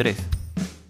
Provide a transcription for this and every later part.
3.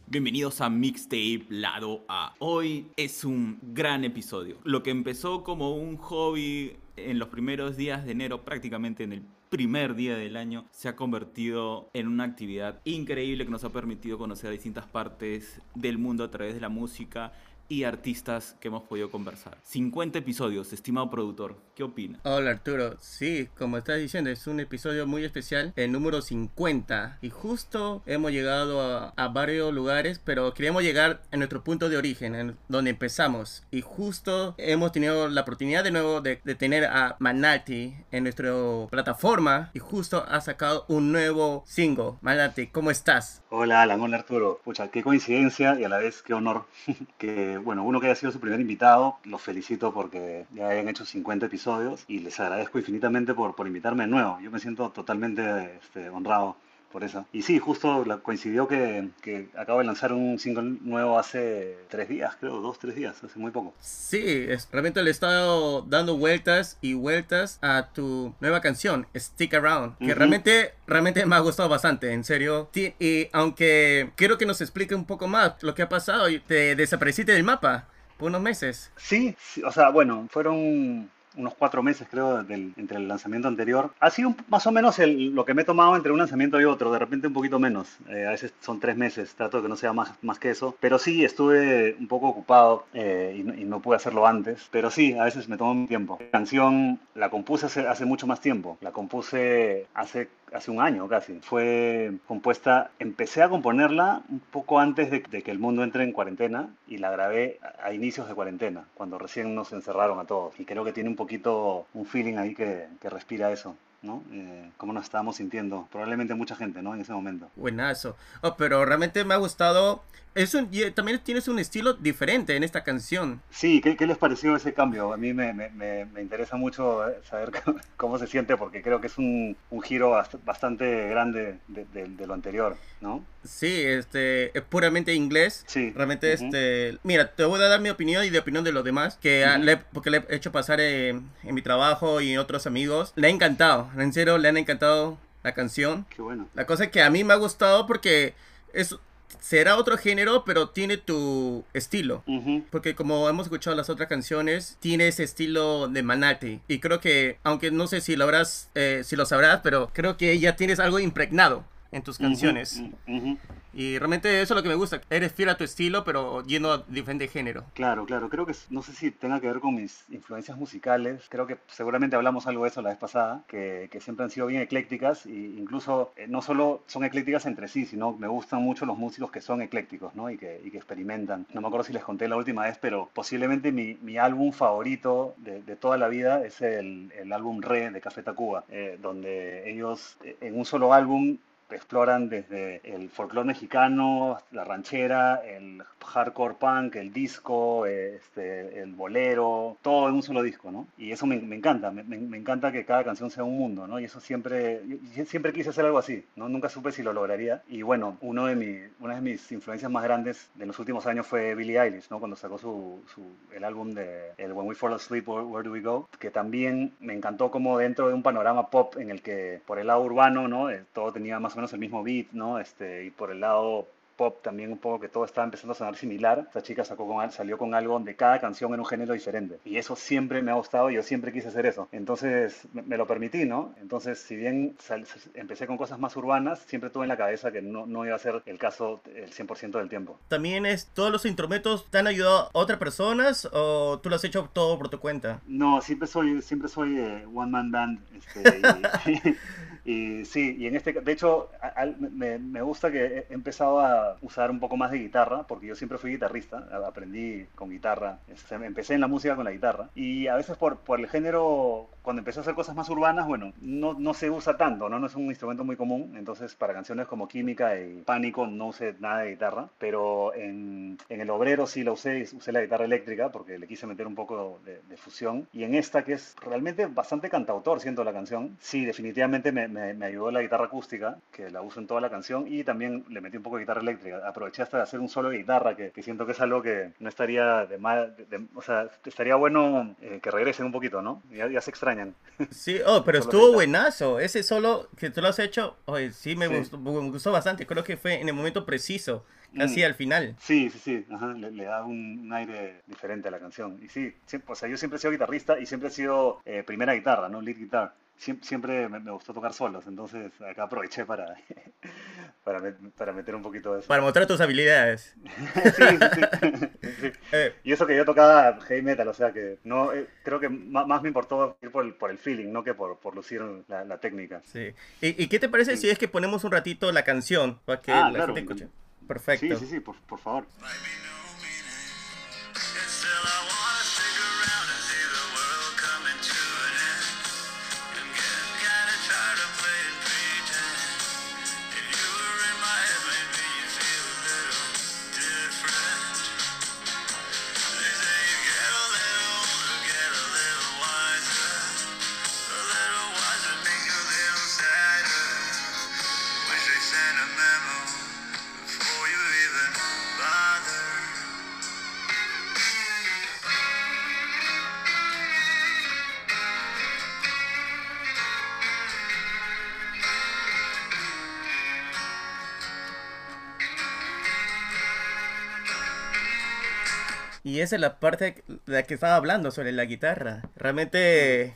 Bienvenidos a Mixtape Lado A. Hoy es un gran episodio. Lo que empezó como un hobby en los primeros días de enero, prácticamente en el primer día del año, se ha convertido en una actividad increíble que nos ha permitido conocer distintas partes del mundo a través de la música y artistas que hemos podido conversar. 50 episodios, estimado productor. ¿Qué opina? Hola Arturo, sí, como estás diciendo, es un episodio muy especial, el número 50. Y justo hemos llegado a, a varios lugares, pero queríamos llegar a nuestro punto de origen, en donde empezamos. Y justo hemos tenido la oportunidad de nuevo de, de tener a Manati en nuestra plataforma y justo ha sacado un nuevo single. Manati, ¿cómo estás? Hola Alan, hola Arturo. Pucha, qué coincidencia y a la vez qué honor que, bueno, uno que haya sido su primer invitado, los felicito porque ya hayan hecho 50 episodios y les agradezco infinitamente por, por invitarme de nuevo. Yo me siento totalmente este, honrado por eso. Y sí, justo coincidió que, que acabo de lanzar un single nuevo hace tres días, creo, dos, tres días, hace muy poco. Sí, es, realmente le he estado dando vueltas y vueltas a tu nueva canción, Stick Around, que realmente, realmente me ha gustado bastante, en serio. Y aunque quiero que nos explique un poco más lo que ha pasado, te desapareciste del mapa por unos meses. Sí, sí, o sea, bueno, fueron unos cuatro meses, creo, del- entre el lanzamiento anterior. Ha sido más o menos el- lo que me he tomado entre un lanzamiento y otro, de repente un poquito menos. Eh, a veces son tres meses, trato de que no sea más, más que eso. Pero sí, estuve un poco ocupado eh, y, no, y no pude hacerlo antes. Pero sí, a veces me tomo mi tiempo. La canción la compuse hace, hace mucho más tiempo. La compuse hace hace un año casi. Fue compuesta, empecé a componerla un poco antes de, de que el mundo entre en cuarentena y la grabé a, a inicios de cuarentena, cuando recién nos encerraron a todos. Y creo que tiene un poquito un feeling ahí que, respira eso. ¿No? Eh, cómo nos estábamos sintiendo. Probablemente mucha gente, ¿no? En ese momento. Buenazo. Oh, pero realmente me ha gustado. Es un, y también tienes un estilo diferente en esta canción. Sí, ¿qué, qué les pareció ese cambio? A mí me, me- me- me interesa mucho eh, saber cómo, se siente porque creo que es un, un giro bast- bastante grande de, de- de lo anterior, ¿no? Sí, este, es puramente inglés. Sí. Realmente, este, mira, te voy a dar mi opinión y de opinión de los demás, que Ujú. le- porque le he hecho pasar eh, en mi trabajo y otros amigos. Le ha encantado, en serio, le han encantado la canción. Qué bueno. La cosa que a mí me ha gustado porque es, será otro género, pero tiene tu estilo. Ujú. Porque como hemos escuchado las otras canciones, tiene ese estilo de Manati. Y creo que, aunque no sé si lo habrás, eh, si lo sabrás, pero creo que ya tienes algo impregnado en tus canciones. Ujú, ujú. Y realmente eso es lo que me gusta. Eres fiel a tu estilo, pero yendo a diferente género. Claro, claro. Creo que no sé si tenga que ver con mis influencias musicales. Creo que seguramente hablamos algo de eso la vez pasada, que, que siempre han sido bien eclécticas e incluso eh, no solo son eclécticas entre sí, sino me gustan mucho los músicos que son eclécticos, ¿no? Y que, y que experimentan. No me acuerdo si les conté la última vez, pero posiblemente mi, mi álbum favorito de, de toda la vida es el, el álbum Re de Café Tacuba, eh, donde ellos eh, en un solo álbum exploran desde el folclore mexicano, la ranchera, el hardcore punk, el disco, este, el bolero, todo en un solo disco, ¿no? Y eso me, me encanta, me, me- encanta que cada canción sea un mundo, ¿no? Y eso siempre, siempre quise hacer algo así, ¿no? Nunca supe si lo lograría. Y bueno, uno de mi, una de mis influencias más grandes de los últimos años fue Billie Eilish, ¿no? Cuando sacó su, su- el álbum de el When We Fall Asleep, Where, Where Do We Go? Que también me encantó como dentro de un panorama pop en el que por el lado urbano, ¿no? Eh, todo tenía más o menos el mismo beat, ¿no? Este, y por el lado pop también un poco que todo estaba empezando a sonar similar. Esta chica sacó con, al- salió con algo donde cada canción era un género diferente. Y eso siempre me ha gustado y yo siempre quise hacer eso. Entonces me, me lo permití, ¿no? Entonces, si bien sal- empecé con cosas más urbanas, siempre tuve en la cabeza que no, no iba a ser el caso el 100% del tiempo. También es, todos los instrumentos te han ayudado a otras personas o tú lo has hecho todo por tu cuenta. No, siempre soy, siempre soy eh, one man band. este, y, y sí, y en este, de hecho, me, me gusta que he empezado a usar un poco más de guitarra, porque yo siempre fui guitarrista, aprendí con guitarra, este, empecé en la música con la guitarra, y a veces por, por el género, cuando empecé a hacer cosas más urbanas, bueno, no, no se usa tanto, ¿no? No es un instrumento muy común, entonces para canciones como Química y Pánico no usé nada de guitarra, pero en, en El Obrero sí la usé, usé la guitarra eléctrica, porque le quise meter un poco de, de fusión, y en esta, que es realmente bastante cantautor, siento la canción, sí, definitivamente me, me, me ayudó la guitarra acústica, que la uso en toda la canción, y también le metí un poco de guitarra eléctrica, aproveché hasta de hacer un solo de guitarra, que, que siento que es algo que no estaría de mal, de- de- o sea, estaría bueno eh, que regresen un poquito, ¿no? Ya, ya se extraña Sí, oh, pero Solo estuvo buenazo. Ese solo que tú lo has hecho, oye, sí me, Sí. Gustó, me gustó bastante. Creo que fue en el momento preciso, casi Mm. al final. Sí, sí, sí, ajá, le, le da un, un aire diferente a la canción. Y sí, siempre, o sea, yo siempre he sido guitarrista y siempre he sido eh, primera guitarra, ¿no? Lead guitar. Siempre, me, me gustó tocar solos, entonces acá aproveché para, para, para meter un poquito de eso. Para mostrar tus habilidades. Sí, sí. Eh, Y eso que yo tocaba heavy metal, o sea que no, eh, creo que ma- más me importó ir por el, por el feeling, no que por, por lucir la, la técnica. sí. ¿Y, y qué te parece si es que ponemos un ratito la canción para que Ah, la claro. gente escuche? Perfecto. Sí, sí, sí, por, por favor. Y esa es la parte de la que estaba hablando sobre la guitarra. Realmente,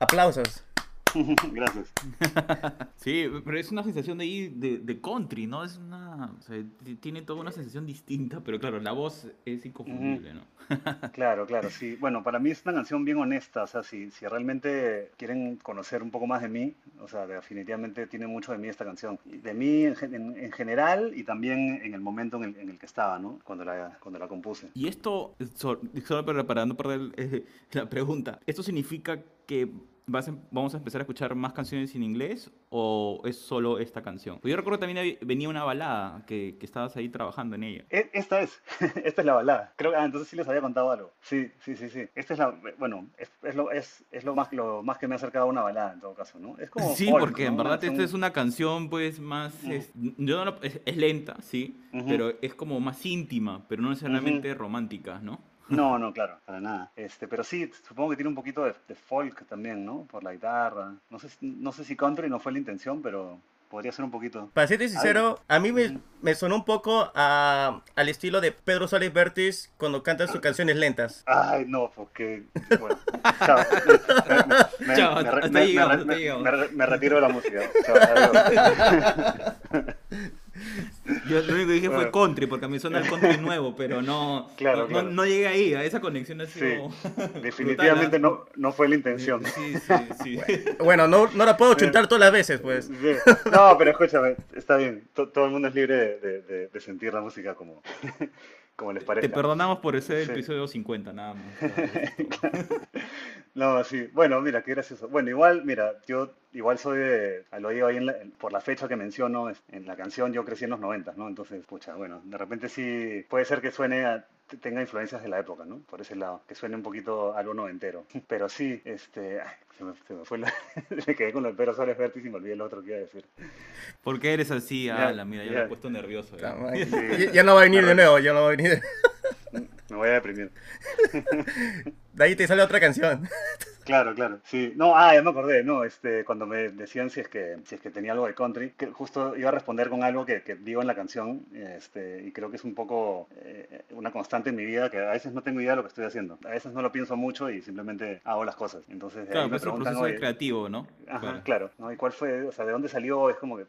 aplausos. Gracias. Sí, pero es una sensación de ahí de, de country, ¿no? Es una. o sea, t- tiene toda una sensación distinta, pero claro, la voz es inconfundible, ¿no? Claro, claro, sí. Bueno, para mí es una canción bien honesta, o sea, si, si realmente quieren conocer un poco más de mí, o sea, definitivamente tiene mucho de mí esta canción. De mí en, gen- en- en general y también en el momento en el, en el que estaba, ¿no? Cuando la, cuando la compuse. Y esto, so- solo para, para no perder eh, la pregunta, ¿esto significa que vas a- vamos a empezar a escuchar más canciones en inglés o es solo esta canción? Porque yo recuerdo también había- venía una balada que, que estabas ahí trabajando en ella. E- Esta es, esta es la balada. Creo que, ah, entonces sí les había contado algo. Sí, sí, sí, sí. Esta es la, bueno, es, es lo, es, es lo más, lo más que me ha acercado a una balada en todo caso, ¿no? Es como Sí, folk, porque en verdad esta es una canción pues más... Es, yo no lo- es, lenta, sí, pero es como más íntima, pero no necesariamente romántica, ¿no? No, no, claro, para nada. Este, pero sí, supongo que tiene un poquito de, de folk también, ¿no? Por la guitarra. No sé, si- no sé si country no fue la intención, pero podría ser un poquito. Para serte sincero, a mí me, me sonó un poco a- al estilo de Pedro Suárez Vértiz cuando canta sus canciones lentas. Ay, no, porque. Bueno, chao. Me, me- Chao, me- hasta me- me- llegamos, hasta retiro de la música. Chao, adiós. Yo lo único que dije fue Bueno. country, porque a mí suena el country nuevo, pero no, Claro, no, claro. no, no llegué ahí, a esa conexión ha Sí, sido definitivamente brutal, no, no fue la ¿ah? intención. Sí, sí, sí. Bueno, no, no la puedo chuntar todas las veces, pues. Sí. No, pero escúchame, está bien. To- todo el mundo es libre de, de- de- de sentir la música como, como les Te parezca. perdonamos por ese Sí. episodio 50, nada más. No, sí. Bueno, mira, qué gracioso. Bueno, igual, mira, yo igual soy de, lo digo ahí en la- en- por la fecha que menciono en la canción, yo crecí en los 90, ¿no? Entonces, pucha, bueno, de repente sí puede ser que suene, a- tenga influencias de la época, ¿no? Por ese lado, que suene un poquito algo noventero. Pero sí, este, ay, se me, se me fue la, me quedé con lo del Pedro Suárez Vértiz y me olvidé lo otro que iba a decir. ¿Por qué eres así? Ya, Ala, mira, ya ya. me he puesto nervioso. ya. Ya, ya no va a venir de nuevo, ya no va a venir. Me voy a deprimir. De ahí te sale otra canción. Claro, claro, sí. No, ah, ya me acordé, no, este, cuando me decían si es que, si es que tenía algo de country, que justo iba a responder con algo que, que digo en la canción, este, y creo que es un poco eh, una constante en mi vida, que a veces no tengo idea de lo que estoy haciendo. A veces no lo pienso mucho y simplemente hago las cosas. Entonces, Claro, ahí me pues es un proceso "Oye, creativo, ¿no? Ajá, Claro. claro, ¿no? ¿Y cuál fue, o sea, de dónde salió? Es como que,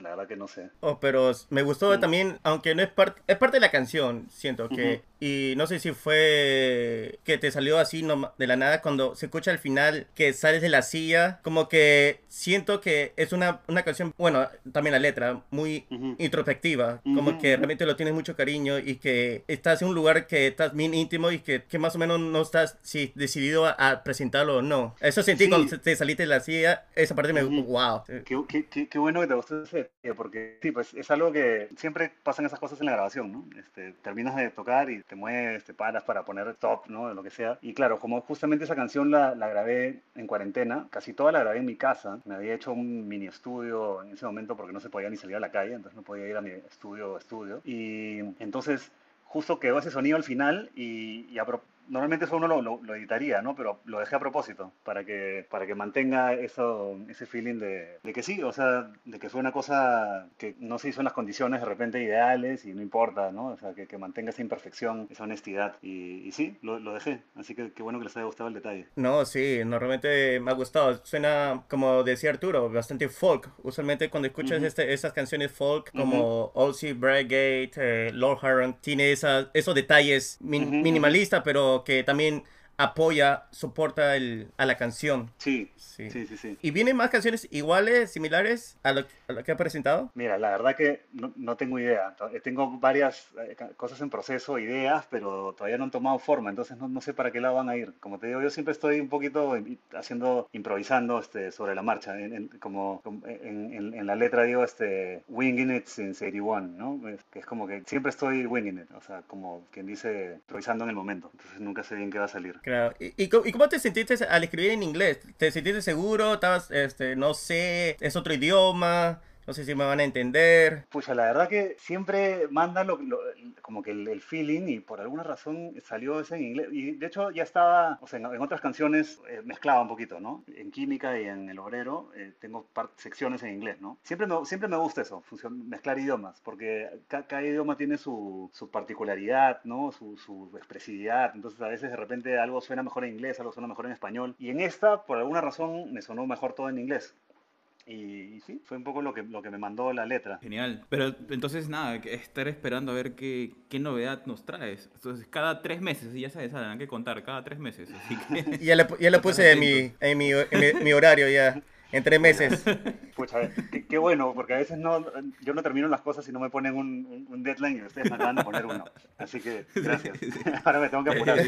la verdad que no sé. Oh, pero me gustó Mm. también, aunque no es parte, es parte de la canción, siento que. Y no sé si fue que te salió así de la nada cuando se escucha al final que sales de la silla, como que siento que es una, una canción, bueno, también la letra, muy Ujú. introspectiva, como Ujú, que ujú. realmente lo tienes mucho cariño y que estás en un lugar que estás bien íntimo y que, que más o menos no estás si, decidido a, a presentarlo o no. Eso sentí Sí. cuando te saliste de la silla, esa parte me Ujú. wow. Qué, qué- qué- qué bueno que te gustó ese porque sí, pues es algo que siempre pasan esas cosas en la grabación, ¿no? Este, terminas de tocar y te mueves, te paras para poner top, ¿no? Lo que sea. Y claro, como justamente esa canción la, la grabé en cuarentena, casi toda la grabé en mi casa. Me había hecho un mini estudio en ese momento porque no se podía ni salir a la calle, entonces no podía ir a mi estudio estudio. Y entonces justo quedó ese sonido al final y, y apro- normalmente eso uno lo, lo- lo editaría, ¿no? Pero lo dejé a propósito, para que, para que mantenga eso, ese feeling de, de que sí, o sea, de que fue una cosa que no se hizo en las condiciones de repente ideales y no importa, ¿no? O sea, que, que mantenga esa imperfección, esa honestidad. Y, y sí, lo, lo dejé. Así que qué bueno que les haya gustado el detalle. No, sí, normalmente me ha gustado. Suena, como decía Arturo, bastante folk. Usualmente cuando escuchas Ujú. este- esas canciones folk como Halsey, Bradgate, eh, Lord Huron, tiene esas, esos detalles min- Ujú, ujú. minimalistas, pero que también apoya, soporta el, a la canción. Sí, Sí. sí, sí, sí. ¿Y vienen más canciones iguales, similares a lo, a lo que ha presentado? Mira, la verdad que no, no tengo idea. Eh, Tengo varias eh, cosas en proceso, ideas, pero todavía no han tomado forma, entonces no, no sé para qué lado van a ir. Como te digo, yo siempre estoy un poquito haciendo, improvisando este, sobre la marcha. En, en- como, en- en la letra digo, este, winging it since 81, ¿no? Es, que es como que siempre estoy winging it, o sea, como quien dice, improvisando en el momento. Entonces nunca sé bien qué va a salir. Claro. ¿Y, y, y cómo te sentiste al escribir en inglés? ¿Te sentiste seguro? ¿Estabas, este, no sé, es otro idioma? No sé si me van a entender. Pucha, la verdad que siempre manda lo, lo- como que el, el feeling y por alguna razón salió ese en inglés. Y de hecho ya estaba, o sea, en, en otras canciones eh, mezclaba un poquito, ¿no? En Química y en El Obrero eh, tengo secciones en inglés, ¿no? Siempre me, siempre me gusta eso, mezclar idiomas, porque ca- cada idioma tiene su, su particularidad, ¿no? Su, su expresividad. Entonces a veces de repente algo suena mejor en inglés, algo suena mejor en español. Y en esta, por alguna razón, me sonó mejor todo en inglés. Y, y sí, fue un poco lo que, lo que me mandó la letra. Genial. Pero entonces nada, estar esperando a ver qué, qué novedad nos traes. Entonces cada tres meses, y ya sabes, Alan, que contar, cada tres meses. Así que... Ya le, pu- ya lo puse en mi, en mi, en mi- mi horario ya, en tres meses. Pucha, qué, qué bueno, porque a veces no, yo no termino las cosas si no me ponen un, un- un deadline y ustedes me acaban de poner uno. Así que gracias. Ahora me tengo que apurar.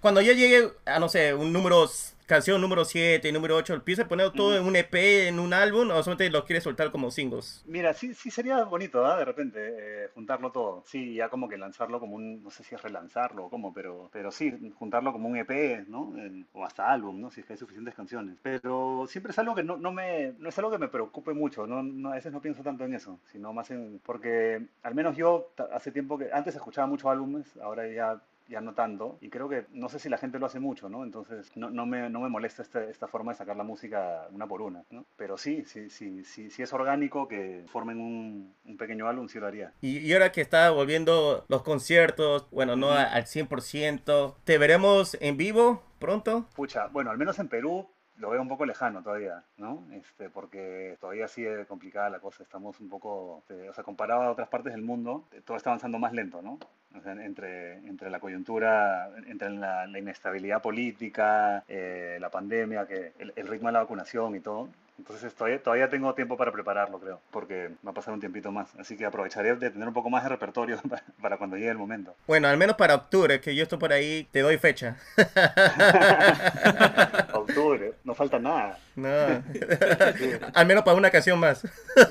Cuando ya llegue a, no sé, un número, canción número 7, número 8, ¿empieza a poner todo en un EP, en un álbum, o solamente lo quieres soltar como singles? Mira, sí, sí sería bonito, ¿ah? De repente, eh, juntarlo todo. Sí, ya como que lanzarlo como un, no sé si es relanzarlo o cómo, pero, pero sí, juntarlo como un EP, ¿no? En- o hasta álbum, ¿no? Si es que hay suficientes canciones. Pero siempre es algo que no, no me, no es algo que me preocupe mucho, no, no- a veces no pienso tanto en eso, sino más en, porque al menos yo hace tiempo que, antes escuchaba muchos álbumes, ahora ya ya no tanto, y creo que no sé si la gente lo hace mucho, ¿no? Entonces no, no, me, no me molesta este- esta forma de sacar la música una por una, ¿no? Pero sí, sí, sí, sí, sí es orgánico que formen un, un pequeño álbum, sí lo haría. Y, y ahora que está volviendo los conciertos, bueno, no a- al 100%, ¿te veremos en vivo pronto? Pucha, bueno, al menos en Perú lo veo un poco lejano todavía, ¿no? Este, porque todavía sigue complicada la cosa, estamos un poco, este, o sea, comparado a otras partes del mundo, todo está avanzando más lento, ¿no? O sea, entre, entre la coyuntura, entre la, la inestabilidad política, eh, la pandemia, que el, el ritmo de la vacunación y todo. Entonces todavía, todavía tengo tiempo para prepararlo, creo, porque va a pasar un tiempito más. Así que aprovecharé de tener un poco más de repertorio para, para cuando llegue el momento. Bueno, al menos para octubre, que yo estoy por ahí, te doy fecha. Octubre, no falta nada. No. Sí. al menos para una canción más.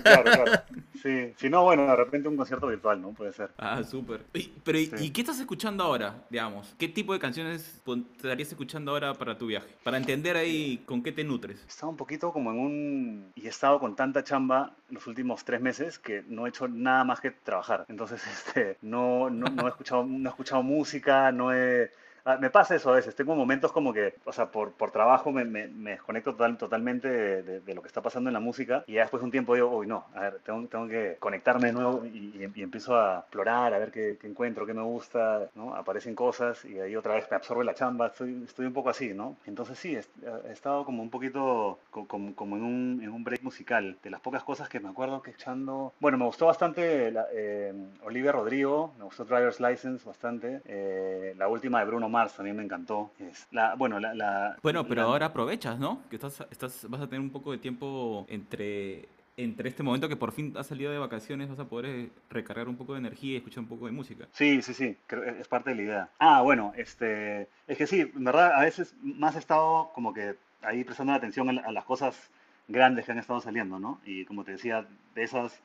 Claro, claro. Sí, si no, bueno, de repente un concierto virtual, ¿no? Puede ser. Ah, súper. Pero, ¿y- Sí. ¿y qué estás escuchando ahora, digamos? ¿Qué tipo de canciones te estarías escuchando ahora para tu viaje? Para entender ahí con qué te nutres. Estaba un poquito como en un... Y he estado con tanta chamba los últimos tres meses que no he hecho nada más que trabajar. Entonces, este, no, no, no he, escuchado, no he escuchado música, no he... Ah, me pasa eso a veces, tengo momentos como que, o sea, por, por trabajo me, me, me desconecto total, totalmente de, de- de lo que está pasando en la música y ya después de un tiempo digo, uy, no, a ver, tengo, tengo que conectarme de nuevo y, y- y empiezo a explorar, a ver qué, qué encuentro, qué me gusta, ¿no? Aparecen cosas y ahí otra vez me absorbe la chamba, estoy, estoy un poco así, ¿no? Entonces sí, he, he estado como un poquito co- como, como en, un, en un break musical, de las pocas cosas que me acuerdo que echando... Bueno, me gustó bastante la- eh, Olivia Rodrigo, me gustó Driver's License bastante, eh, la última de Bruno Mars también me encantó. Es la, bueno, la, la- Bueno, pero ahora aprovechas, ¿no? Que estás, estás, vas a tener un poco de tiempo entre, entre este momento que por fin has salido de vacaciones, vas a poder eh, recargar un poco de energía y escuchar un poco de música. Sí, sí, sí, es parte de la idea. Ah, bueno, este, es que sí, en verdad, a veces más he estado como que ahí prestando atención a las cosas grandes que han estado saliendo, ¿no? Y como te decía, de esas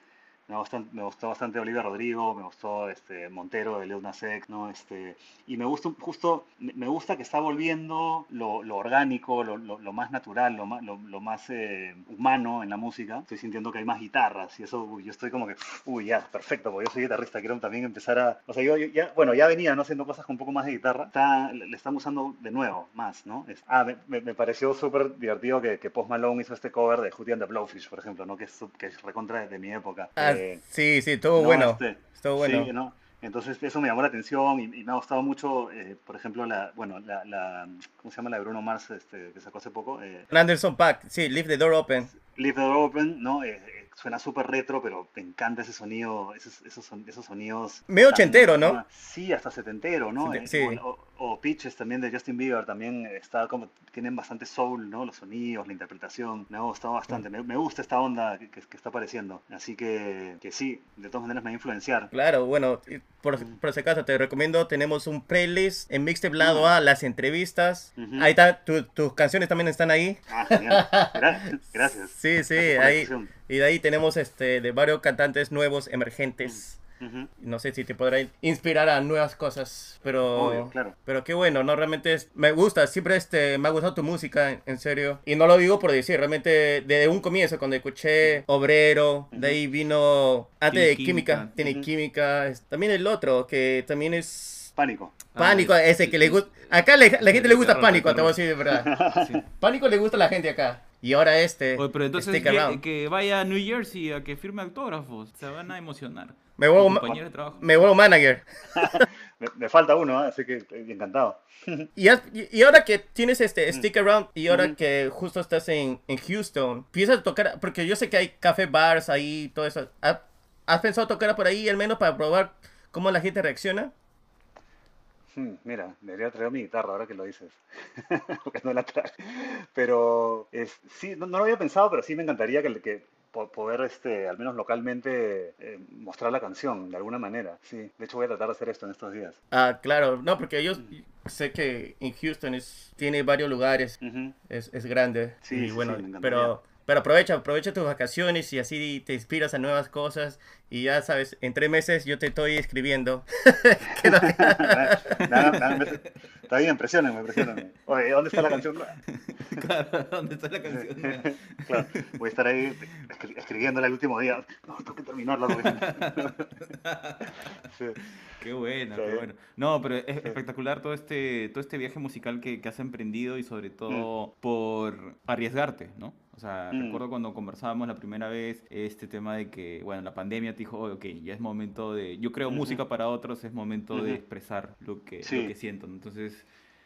me, me gustó bastante Olivia Rodrigo, me gustó este, Montero de Lil ¿no? Este, y me gusta, justo, me gusta que está volviendo lo, lo orgánico, lo, lo- lo más natural, lo más, lo, más eh, humano en la música. Estoy sintiendo que hay más guitarras y eso, uy, yo estoy como que, uy, ya, perfecto, porque yo soy guitarrista, quiero también empezar a, o sea, yo, yo ya, bueno, ya venía, ¿no? Haciendo cosas con un poco más de guitarra, está, le estamos usando de nuevo, más, ¿no? Es- ah, me, me- pareció súper divertido que, que Post Malone hizo este cover de Hootie and the Blowfish, por ejemplo, ¿no? Que es, que es recontra de mi época. Ah, Eh, sí, sí, estuvo no, bueno. este, Estuvo bueno. Sí, ¿no? Entonces eso me llamó la atención y, y me ha gustado mucho, eh, por ejemplo, la, bueno, la, la, ¿cómo se llama la de Bruno Mars este, que sacó hace poco? Eh, Anderson Pack, sí, Leave the Door Open. Leave the Door Open, ¿no? Eh, suena súper retro, pero me encanta ese sonido, esos, esos, son- esos sonidos. Medio ochentero, ¿no? Sí, hasta setentero, ¿no? Sí. O, o- o Peaches también de Justin Bieber también está como, tienen bastante soul, ¿no? Los sonidos, la interpretación. Me ha gustado bastante. Me, me gusta esta onda que, está apareciendo. Así que, que sí, de todas maneras me va a influenciar. Claro, bueno, por, por si acaso te recomiendo, tenemos un playlist en Mixtape Lado A, las entrevistas. Ahí está, tu- tus canciones también están ahí. Ah, genial. Gra- Gracias. Sí, sí, Gracias ahí. Y de ahí tenemos este de varios cantantes nuevos, emergentes. Ujú. No sé si te podrá inspirar a nuevas cosas, pero Obvio, claro. pero qué bueno, no realmente es, me gusta, siempre este me ha gustado tu música, en, en serio. Y no lo digo por decir, realmente desde un comienzo cuando escuché Obrero, de ahí vino antes Tiene de Química, Química. tiene Ujú. Química, es- también el otro que también es Pánico. Ah, Pánico, es- ese que le gusta. Acá le- la gente le gusta Pánico, te voy a decir de verdad. Sí. Pánico le gusta a la gente acá. Y ahora este. Oye, pero entonces Stick que, que vaya a New Jersey a que firme autógrafos. Se van a emocionar. Me vuelvo, Mi ma- compañero de trabajo. me vuelvo manager. Me, me falta uno, ¿eh? así que estoy encantado. Y, has- y- ahora que tienes este Stick Around y ahora que justo estás en, en Houston, piensas tocar, porque yo sé que hay café bars ahí, todo eso. ¿Ha- ¿Has pensado tocar por ahí al menos para probar cómo la gente reacciona? Hmm, Mira, debería traer mi guitarra ahora que lo dices, porque no la traje. Pero es, sí, no, no lo había pensado, pero sí me encantaría que, poder, este, al menos localmente, eh, mostrar la canción de alguna manera. Sí, de hecho voy a tratar de hacer esto en estos días. Ah, claro, no, porque yo sé que en Houston es, tiene varios lugares, Ujú. es, es grande. Sí, y sí, bueno, sí, pero, pero aprovecha, aprovecha tus vacaciones y así te inspiras a nuevas cosas. Y ya sabes, en tres meses yo te estoy escribiendo. Que no- me- Está bien, presionenme, presionenme. Oye, ¿dónde está la canción? Claro, ¿dónde está la canción? Claro, voy a estar ahí escri- escribiéndola el último día. No, tengo que terminarla. Sí. Qué bueno, Sí. qué bueno. No, pero es espectacular todo este, todo este viaje musical que, que has emprendido y sobre todo por arriesgarte, ¿no? O sea, Mm. recuerdo cuando conversábamos la primera vez este tema de que, bueno, la pandemia te dijo, "Oye, ok, ya es momento de, yo creo Ujú. música para otros, es momento de Ujú. expresar lo que, Sí. lo que siento. Entonces,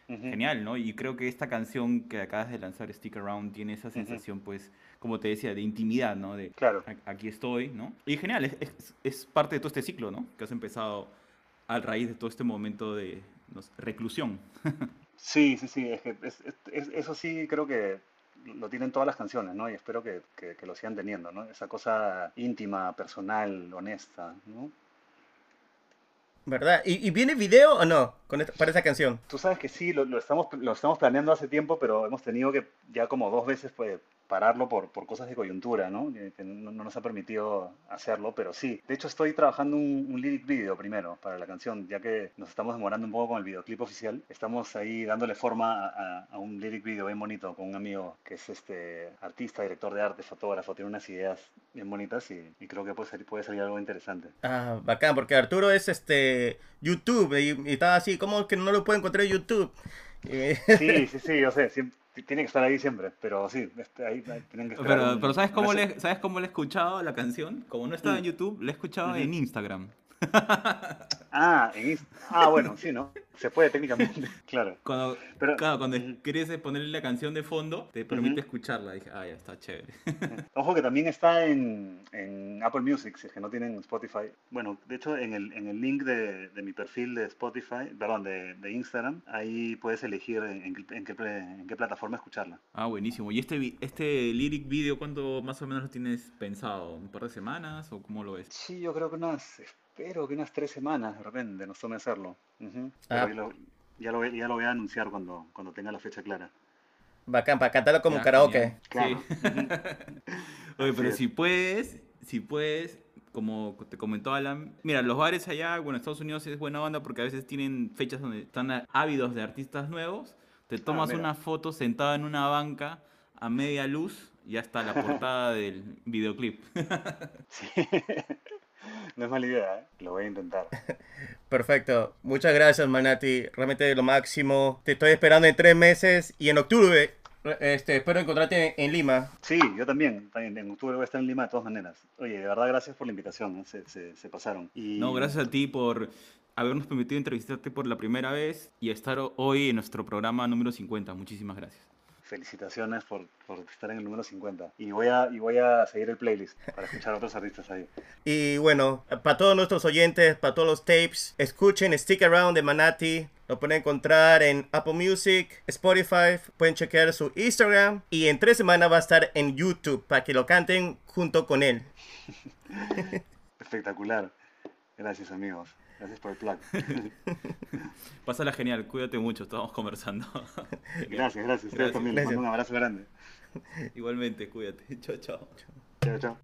Ujú. genial, ¿no? Y creo que esta canción que acabas de lanzar, Stick Around, tiene esa sensación, pues, como te decía, de intimidad, ¿no? De, Claro. aquí estoy, ¿no? Y genial, es, es- es parte de todo este ciclo, ¿no? Que has empezado a raíz de todo este momento de no sé, reclusión. Sí, sí, sí, es que es- eso sí creo que lo tienen todas las canciones, ¿no? Y espero que, que- que lo sigan teniendo, ¿no? Esa cosa íntima, personal, honesta, ¿no? ¿Verdad? ¿Y, y viene video o no con esta- para esa canción? Tú sabes que sí, lo, lo estamos, lo estamos planeando hace tiempo, pero hemos tenido que ya como dos veces pues, pararlo por, por cosas de coyuntura, ¿no? Que, que no, no nos ha permitido hacerlo, pero sí. De hecho, estoy trabajando un, un lyric video primero para la canción, ya que nos estamos demorando un poco con el videoclip oficial. Estamos ahí dándole forma a, un lyric video bien bonito con un amigo que es este artista, director de arte, fotógrafo, tiene unas ideas bien bonitas y, y creo que puede salir, puede salir algo interesante. Ah, bacán, porque Arturo es este YouTube y, y estaba así, ¿cómo que no lo puedo encontrar en YouTube? Sí, sí, sí, yo sé, siem- tiene que estar ahí siempre, pero sí, este, ahí, tienen que esperar Pero, un- pero ¿sabes cómo, le, ¿sabes cómo le he escuchado la canción? Como no estaba en. YouTube, la he escuchado en Instagram. Ah, en ah, bueno, sí, ¿no? Se puede técnicamente, claro. Cuando, Pero- claro, cuando quieres ponerle la canción de fondo, te permite escucharla. Dije, ah, ya está chévere. Ojo que también está en, en Apple Music, si es que no tienen Spotify. Bueno, de hecho, en el, en el link de, de mi perfil de Spotify, perdón, de, de Instagram, ahí puedes elegir en, en qué- en qué, plataforma escucharla. Ah, buenísimo. ¿Y este, este lyric video cuándo más o menos lo tienes pensado? ¿Un par de semanas o cómo lo ves? Sí, yo creo que unas, espero que unas tres semanas de repente nos tome hacerlo. Ah. Ya lo, ya, lo, voy- ya lo voy a anunciar cuando, cuando tenga la fecha clara. Bacán, para cantarlo como Ya, karaoke. Claro. Sí. Oye, pero si puedes, si puedes, como te comentó Alan, mira, los bares allá, bueno, Estados Unidos es buena onda porque a veces tienen fechas donde están ávidos de artistas nuevos. Te tomas mira. una foto sentado en una banca a media luz y ya está la portada del videoclip. Sí. No es mala idea, ¿eh? Lo voy a intentar. Perfecto. Muchas gracias, Manati. Realmente lo máximo. Te estoy esperando en tres meses y en octubre. Este, espero encontrarte en, en Lima. Sí, yo también. también. En octubre voy a estar en Lima de todas maneras. Oye, de verdad, gracias por la invitación. ¿eh? Se, se- se pasaron. Y... No, gracias a ti por habernos permitido entrevistarte por la primera vez y estar hoy en nuestro programa número 50. Muchísimas gracias. Felicitaciones por, por estar en el número 50. Y voy, a, y voy a seguir el playlist para escuchar a otros artistas ahí. Y bueno, para todos nuestros oyentes, para todos los tapes, escuchen Stick Around de Manati. Lo pueden encontrar en Apple Music, Spotify, pueden chequear su Instagram y en tres semanas va a estar en YouTube para que lo canten junto con él. Espectacular. Gracias, amigos. Gracias por el plug. Pásala genial, cuídate mucho, estamos conversando. gracias, gracias. Ustedes Gracias. también. Les mando un abrazo grande. Igualmente, cuídate. Chao, chao. Chao, chao.